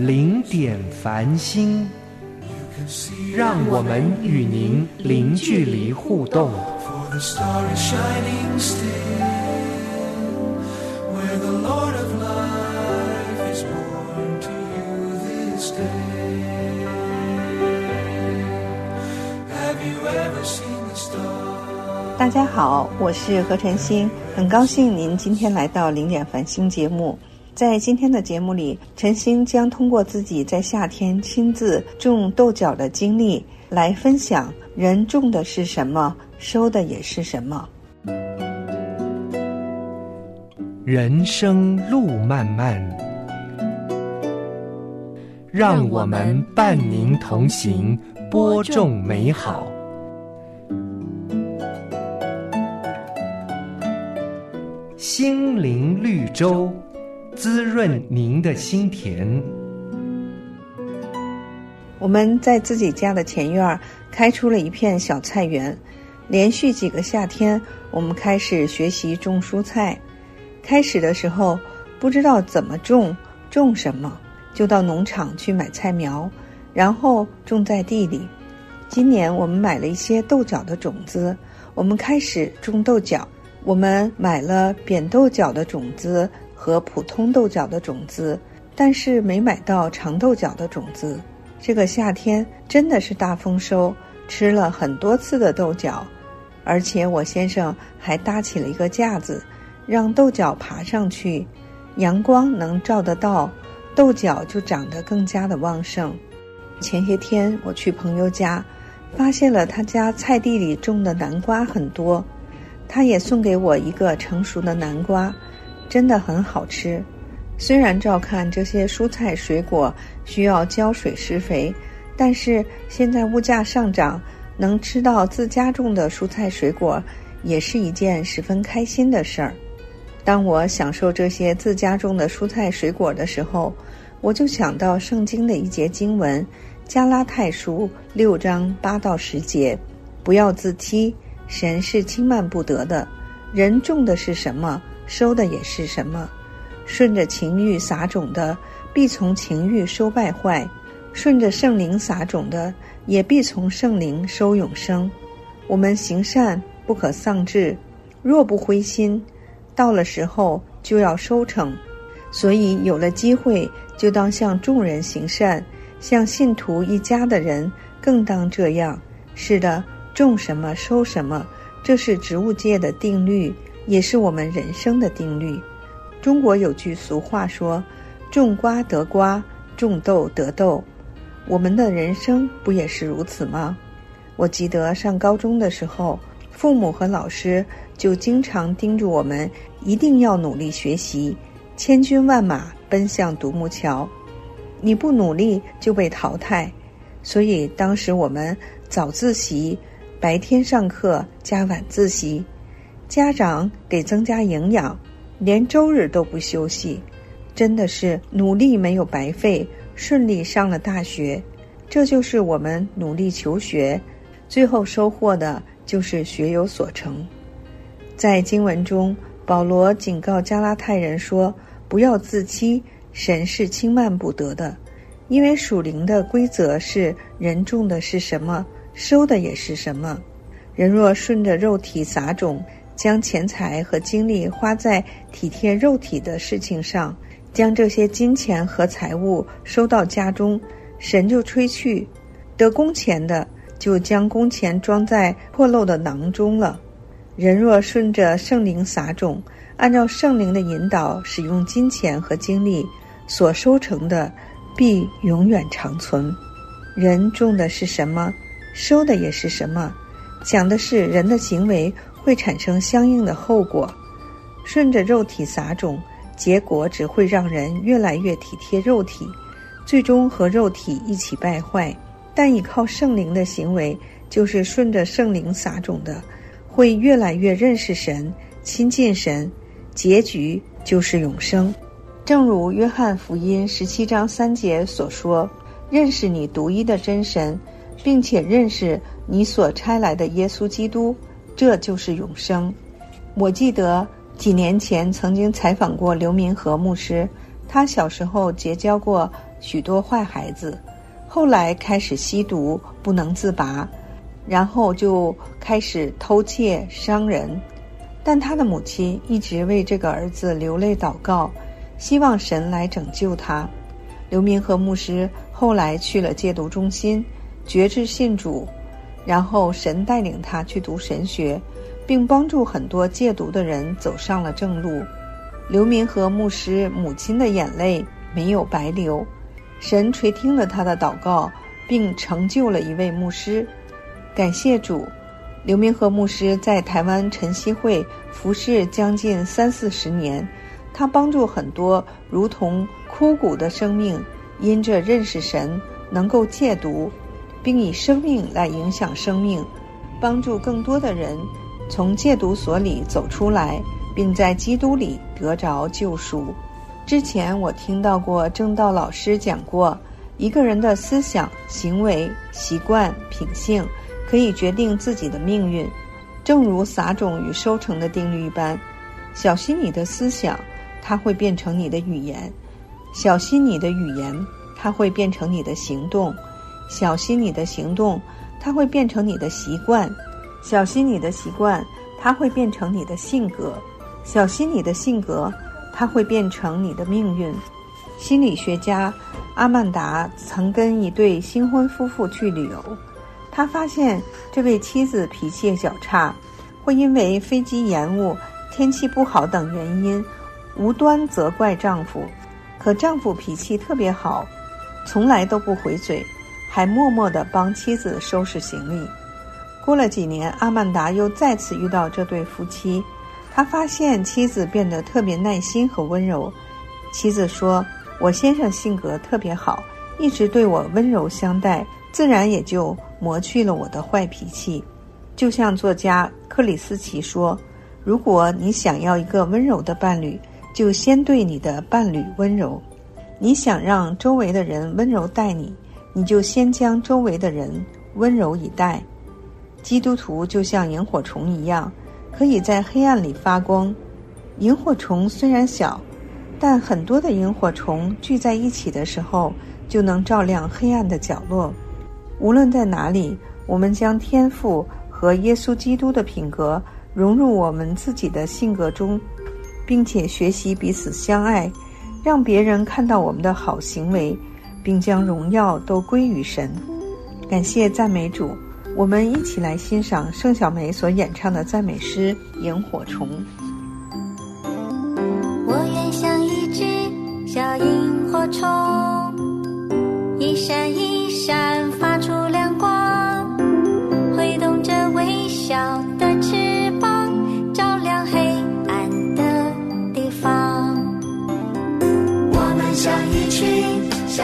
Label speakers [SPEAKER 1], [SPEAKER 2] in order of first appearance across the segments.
[SPEAKER 1] 零点繁星，让我们与您零距离互动。
[SPEAKER 2] 大家好，我是何晨星，很高兴您今天来到零点繁星节目。在今天的节目里，陈星将通过自己在夏天亲自种豆角的经历，来分享人种的是什么，收的也是什么。
[SPEAKER 1] 人生路漫漫，让我们伴您同行，播种美好。心灵绿洲。滋润您的心田。
[SPEAKER 2] 我们在自己家的前院开出了一片小菜园，连续几个夏天，我们开始学习种蔬菜。开始的时候不知道怎么种，种什么，就到农场去买菜苗，然后种在地里。今年我们买了一些豆角的种子，我们开始种豆角。我们买了扁豆角的种子。和普通豆角的种子，但是没买到长豆角的种子。这个夏天真的是大丰收，吃了很多次的豆角，而且我先生还搭起了一个架子，让豆角爬上去，阳光能照得到，豆角就长得更加的旺盛。前些天我去朋友家，发现了他家菜地里种的南瓜很多，他也送给我一个成熟的南瓜。真的很好吃，虽然照看这些蔬菜水果需要浇水施肥，但是现在物价上涨，能吃到自家种的蔬菜水果，也是一件十分开心的事儿。当我享受这些自家种的蔬菜水果的时候，我就想到圣经的一节经文，《加拉太书》六章八到十节：“不要自欺，神是轻慢不得的。人种的是什么？”收的也是什么？顺着情欲撒种的，必从情欲收败坏；顺着圣灵撒种的，也必从圣灵收永生。我们行善不可丧志，若不灰心，到了时候就要收成。所以有了机会，就当向众人行善，向信徒一家的人更当这样。是的，种什么收什么，这是植物界的定律。也是我们人生的定律。中国有句俗话说：“种瓜得瓜，种豆得豆。”我们的人生不也是如此吗？我记得上高中的时候，父母和老师就经常叮嘱我们一定要努力学习，千军万马奔向独木桥，你不努力就被淘汰。所以当时我们早自习，白天上课加晚自习。家长给增加营养，连周日都不休息，真的是努力没有白费，顺利上了大学。这就是我们努力求学，最后收获的就是学有所成。在经文中，保罗警告加拉太人说：“不要自欺，神是轻慢不得的，因为属灵的规则是人种的是什么，收的也是什么。人若顺着肉体撒种。”将钱财和精力花在体贴肉体的事情上，将这些金钱和财物收到家中，神就吹去；得工钱的就将工钱装在破漏的囊中了。人若顺着圣灵撒种，按照圣灵的引导使用金钱和精力，所收成的必永远长存。人种的是什么，收的也是什么，讲的是人的行为。会产生相应的后果，顺着肉体撒种，结果只会让人越来越体贴肉体；最终和肉体一起败坏。但依靠圣灵的行为，就是顺着圣灵撒种的，会越来越认识神、亲近神，结局就是永生。正如约翰福音十七章三节所说：“认识你独一的真神，并且认识你所差来的耶稣基督，这就是永生。”我记得几年前曾经采访过刘明和牧师，他小时候结交过许多坏孩子。后来开始吸毒，不能自拔，然后就开始偷窃伤人。但他的母亲一直为这个儿子流泪祷告，希望神来拯救他。刘明和牧师后来去了戒毒中心，决志信主，然后神带领他去读神学，并帮助很多戒毒的人走上了正路。刘明和牧师母亲的眼泪没有白流。神垂听了他的祷告，并成就了一位牧师。感谢主，刘明和牧师在台湾晨曦会服侍将近三四十年。他帮助很多如同枯骨的生命，因着认识神，能够戒毒，并以生命来影响生命，帮助更多的人从戒毒所里走出来，并在基督里得着救赎。之前我听到过正道老师讲过，一个人的思想、行为、习惯、品性，可以决定自己的命运。正如撒种与收成的定律一般，小心你的思想，它会变成你的语言；小心你的语言，它会变成你的行动；小心你的行动，它会变成你的习惯；小心你的习惯，它会变成你的性格；小心你的性格。它会变成你的命运。心理学家阿曼达曾跟一对新婚夫妇去旅游，他发现这位妻子脾气较差，会因为飞机延误、天气不好等原因无端责怪丈夫。可丈夫脾气特别好，从来都不回嘴，还默默地帮妻子收拾行李。过了几年，阿曼达又再次遇到这对夫妻。他发现妻子变得特别耐心和温柔。妻子说：“我先生性格特别好，一直对我温柔相待，自然也就磨去了我的坏脾气。”就像作家克里斯奇说：“如果你想要一个温柔的伴侣，就先对你的伴侣温柔；你想让周围的人温柔待你，你就先将周围的人温柔以待。”基督徒就像萤火虫一样。可以在黑暗里发光。萤火虫虽然小，但很多的萤火虫聚在一起的时候，就能照亮黑暗的角落。无论在哪里，我们将天赋和耶稣基督的品格融入我们自己的性格中，并且学习彼此相爱，让别人看到我们的好行为，并将荣耀都归于神。感谢赞美主。我们一起来欣赏盛小梅所演唱的赞美诗《萤火虫》。
[SPEAKER 3] 我愿像一只小萤火虫，一闪一闪发出亮光，挥动着微笑的翅膀，照亮黑暗的地方。
[SPEAKER 4] 我们像一群小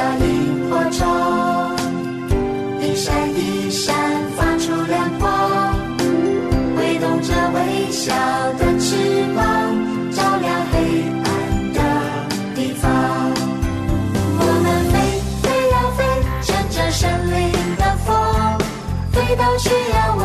[SPEAKER 4] 小的翅膀照亮黑暗的地方，我们飞飞呀飞，乘着森林的风，飞到需要我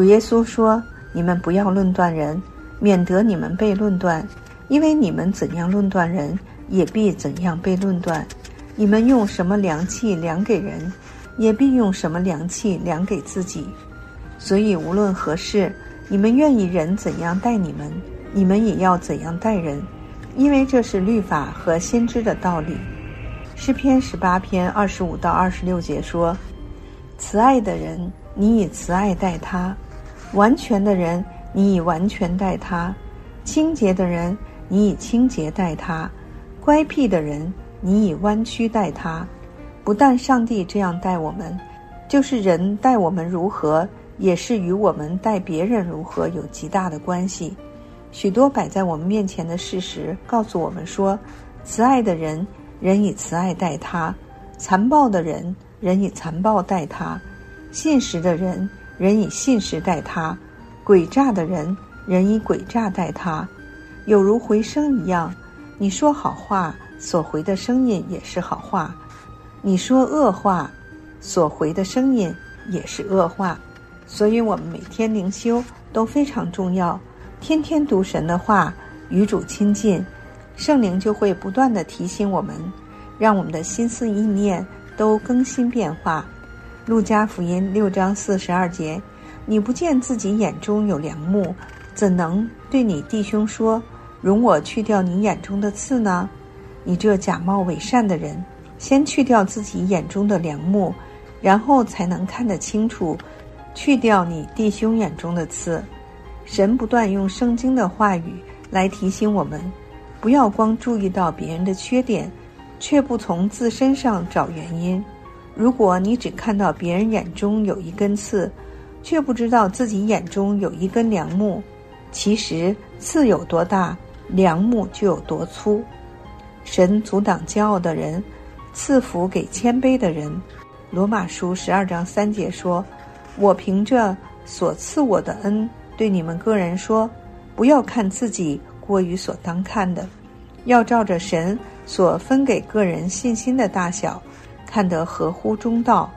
[SPEAKER 2] 主耶稣说：“你们不要论断人，免得你们被论断。因为你们怎样论断人，也必怎样被论断。你们用什么量器量给人，也必用什么量器量给自己。所以无论何事，你们愿意人怎样待你们，你们也要怎样待人，因为这是律法和先知的道理。”诗篇十八篇二十五到二十六节说：“慈爱的人，你以慈爱待他；完全的人，你以完全待他；清洁的人，你以清洁待他；乖僻的人，你以弯曲待他。不但上帝这样待我们，就是人待我们如何，也是与我们待别人如何有极大的关系。许多摆在我们面前的事实告诉我们说，慈爱的人。”人以慈爱待他，残暴的人，人以残暴待他；信实的人，人以信实待他；诡诈的人，人以诡诈待他。有如回声一样，你说好话，所回的声音也是好话；你说恶话，所回的声音也是恶话。所以，我们每天灵修都非常重要，天天读神的话，与主亲近。圣灵就会不断的提醒我们，让我们的心思意念都更新变化。路加福音六章四十二节：你不见自己眼中有梁木，怎能对你弟兄说：“容我去掉你眼中的刺呢？”你这假冒伪善的人，先去掉自己眼中的梁木，然后才能看得清楚，去掉你弟兄眼中的刺。神不断用圣经的话语来提醒我们。不要光注意到别人的缺点，却不从自身上找原因。如果你只看到别人眼中有一根刺，却不知道自己眼中有一根梁木，其实刺有多大，梁木就有多粗。神阻挡骄傲的人，赐福给谦卑的人。罗马书十二章三节说：“我凭着所赐我的恩，对你们个人说，不要看自己。”过于所当看的，要照着神所分给个人信心的大小，看得合乎中道。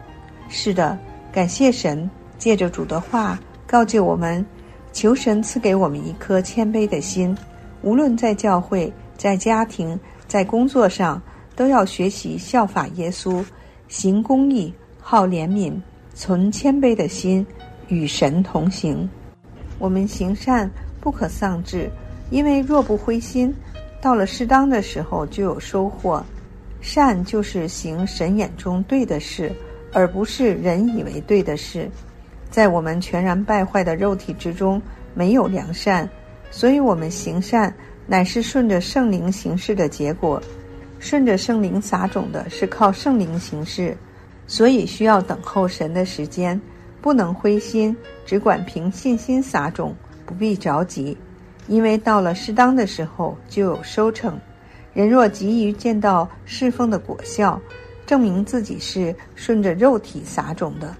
[SPEAKER 2] 是的，感谢神，借着主的话告诫我们，求神赐给我们一颗谦卑的心。无论在教会、在家庭、在工作上，都要学习效法耶稣，行公义，好怜悯，存谦卑的心，与神同行。我们行善不可丧志。因为若不灰心，到了适当的时候就有收获。善就是行神眼中对的事，而不是人以为对的事。在我们全然败坏的肉体之中，没有良善，所以我们行善乃是顺着圣灵行事的结果。顺着圣灵撒种的是靠圣灵行事，所以需要等候神的时间，不能灰心，只管凭信心撒种，不必着急。因为到了适当的时候就有收成，人若急于见到侍奉的果效，证明自己是顺着肉体撒种的。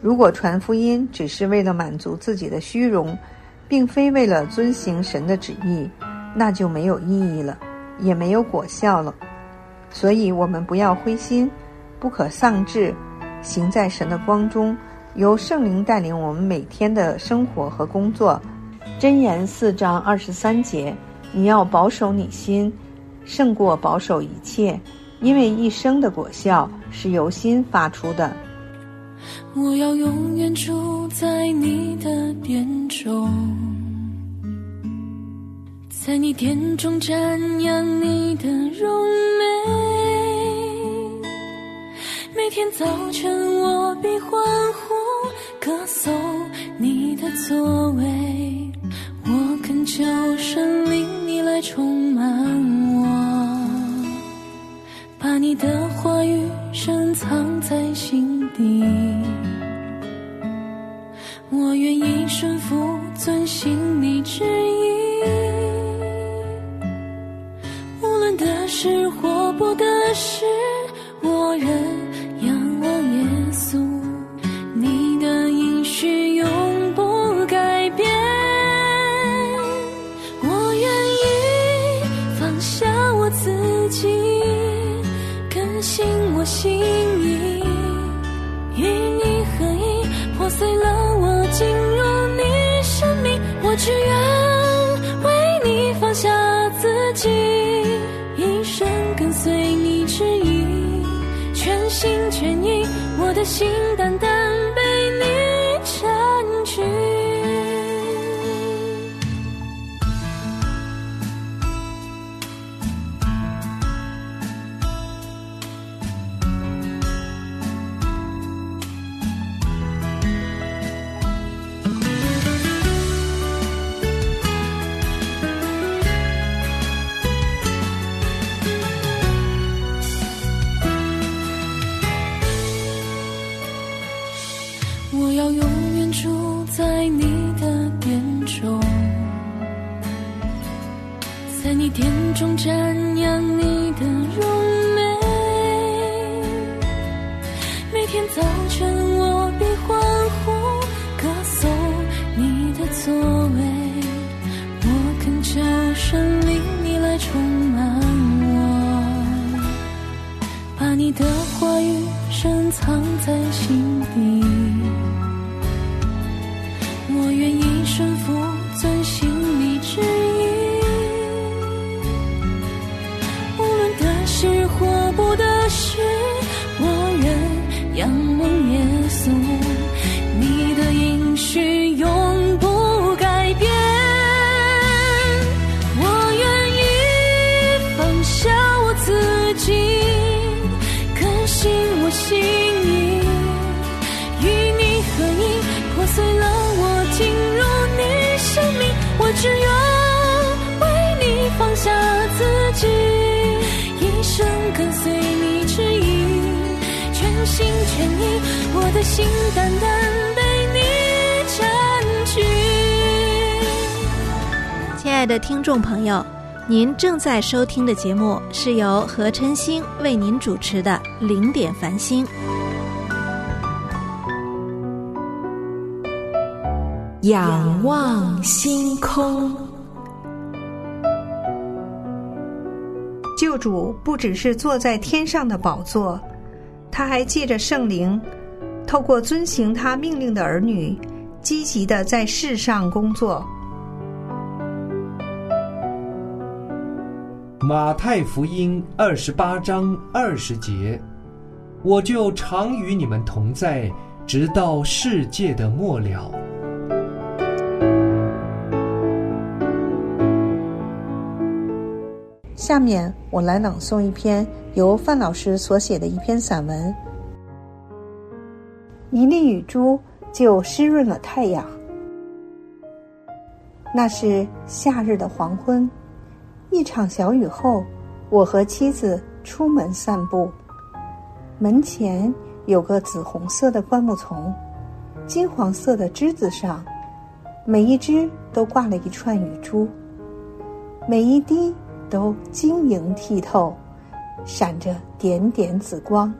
[SPEAKER 2] 如果传福音只是为了满足自己的虚荣，并非为了遵行神的旨意，那就没有意义了，也没有果效了。所以，我们不要灰心，不可丧志，行在神的光中，由圣灵带领我们每天的生活和工作。箴言四章二十三节，你要保守你心，胜过保守一切，因为一生的果效是由心发出的。
[SPEAKER 5] 我要永远住在你的殿中，在你殿中瞻仰你的荣美。每天早晨我必欢呼歌颂你的作为。我恳求神灵，你来充满我，把你的话语深藏在心底。我愿意顺服，遵行心在心底。全心全意，我的心单单被你占据。
[SPEAKER 6] 亲爱的听众朋友，您正在收听的节目是由何晨星为您主持的《零点繁星》。
[SPEAKER 7] 仰望星空。
[SPEAKER 2] 救主不只是坐在天上的宝座，他还借着圣灵，透过遵行他命令的儿女，积极的在世上工作。
[SPEAKER 1] 马太福音二十八章二十节，我就常与你们同在，直到世界的末了。
[SPEAKER 2] 下面我来朗诵一篇由范老师所写的一篇散文。一粒雨珠就湿润了太阳。那是夏日的黄昏，一场小雨后，我和妻子出门散步。门前有个紫红色的灌木丛，金黄色的枝子上，每一枝都挂了一串雨珠，每一滴都晶莹剔透，闪着点点紫光。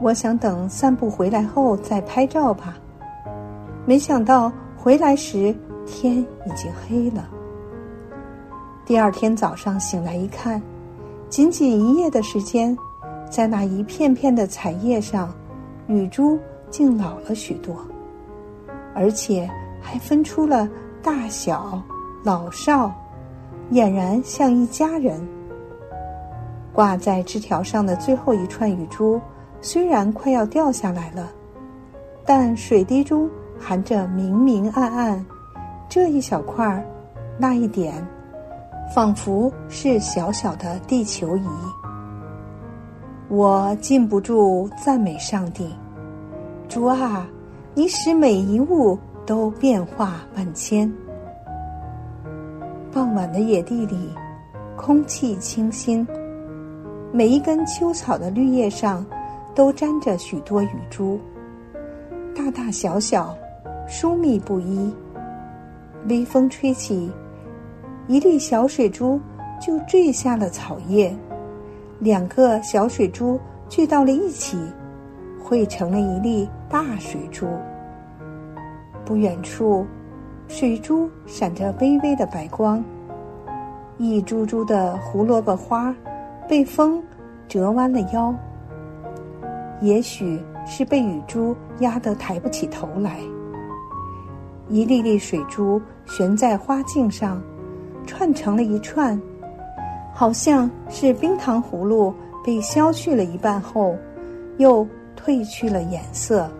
[SPEAKER 2] 我想等散步回来后再拍照吧，没想到回来时天已经黑了。第二天早上醒来一看，仅仅一夜的时间，在那一片片的彩叶上，雨珠竟老了许多，而且还分出了大小、老少，俨然像一家人。挂在枝条上的最后一串雨珠，虽然快要掉下来了，但水滴中含着明明暗暗，这一小块儿，那一点，仿佛是小小的地球仪。我禁不住赞美上帝，主啊，你使每一物都变化万千。傍晚的野地里，空气清新，每一根秋草的绿叶上都沾着许多雨珠，大大小小，疏密不一。微风吹起，一粒小水珠就坠下了草叶，两个小水珠聚到了一起，汇成了一粒大水珠。不远处，水珠闪着微微的白光，一株株的胡萝卜花被风折弯了腰，也许是被雨珠压得抬不起头来。一粒粒水珠悬在花茎上，串成了一串，好像是冰糖葫芦被削去了一半后，又褪去了颜色，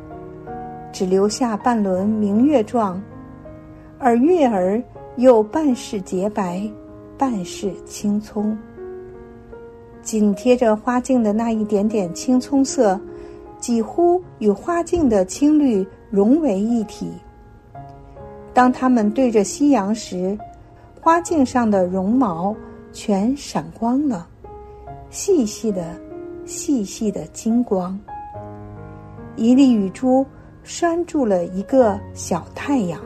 [SPEAKER 2] 只留下半轮明月状，而月儿又半是洁白，半是青葱。紧贴着花茎的那一点点青葱色，几乎与花茎的青绿融为一体。当它们对着夕阳时，花茎上的绒毛全闪光了，细细的、细细的金光。一粒雨珠拴住了一个小太阳。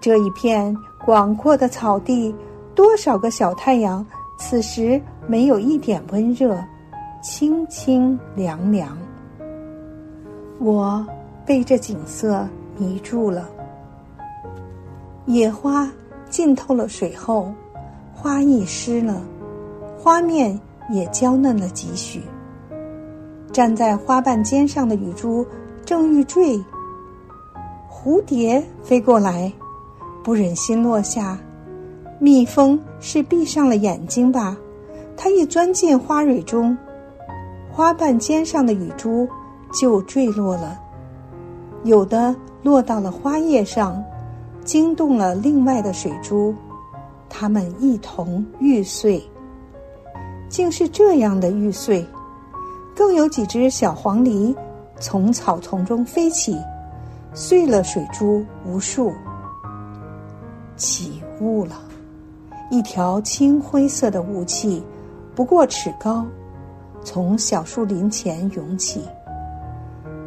[SPEAKER 2] 这一片广阔的草地，多少个小太阳，此时没有一点温热，清清凉凉。我被这景色迷住了。野花浸透了水后，花意湿了，花面也娇嫩了几许。站在花瓣尖上的雨珠正欲坠，蝴蝶飞过来，不忍心落下。蜜蜂是闭上了眼睛吧？它一钻进花蕊中，花瓣尖上的雨珠就坠落了，有的落到了花叶上。惊动了另外的水珠，它们一同玉碎。竟是这样的玉碎，更有几只小黄鹂从草丛中飞起，碎了水珠无数。起雾了，一条青灰色的雾气，不过尺高，从小树林前涌起。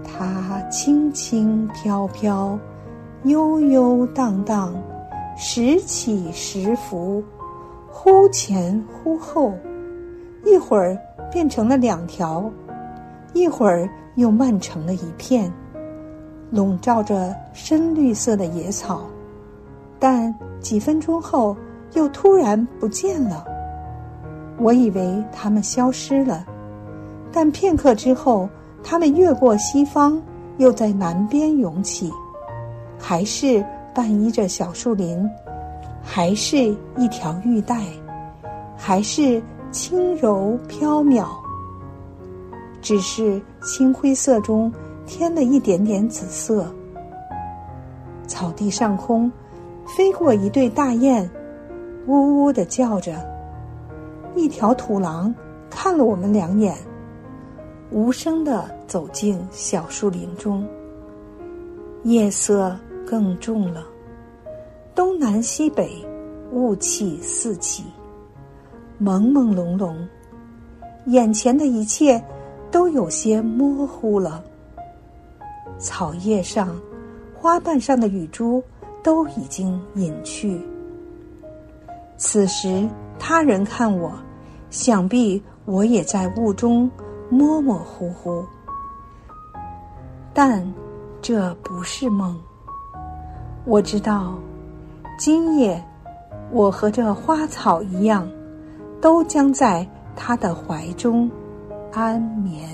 [SPEAKER 2] 它轻轻飘飘。悠悠荡荡，时起时伏，忽前忽后，一会儿变成了两条，一会儿又漫成了一片，笼罩着深绿色的野草。但几分钟后又突然不见了。我以为它们消失了，但片刻之后，它们越过西方，又在南边涌起。还是伴依着小树林，还是一条玉带，还是轻柔飘渺。只是青灰色中添了一点点紫色。草地上空，飞过一对大雁，呜呜的叫着。一条土狼看了我们两眼，无声的走进小树林中。夜色。更重了，东南西北，雾气四起，朦朦胧胧，眼前的一切都有些模糊了。草叶上、花瓣上的雨珠都已经隐去。此时他人看我，想必我也在雾中模模糊糊，但这不是梦。我知道，今夜我和这花草一样，都将在他的怀中安眠。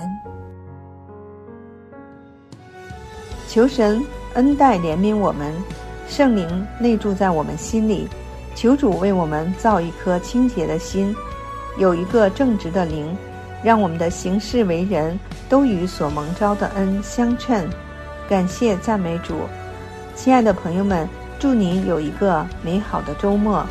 [SPEAKER 2] 求神恩待怜悯我们，圣灵内住在我们心里，求主为我们造一颗清洁的心，有一个正直的灵，让我们的行事为人，都与所蒙召的恩相称。感谢赞美主。亲爱的朋友们，祝您有一个美好的周末。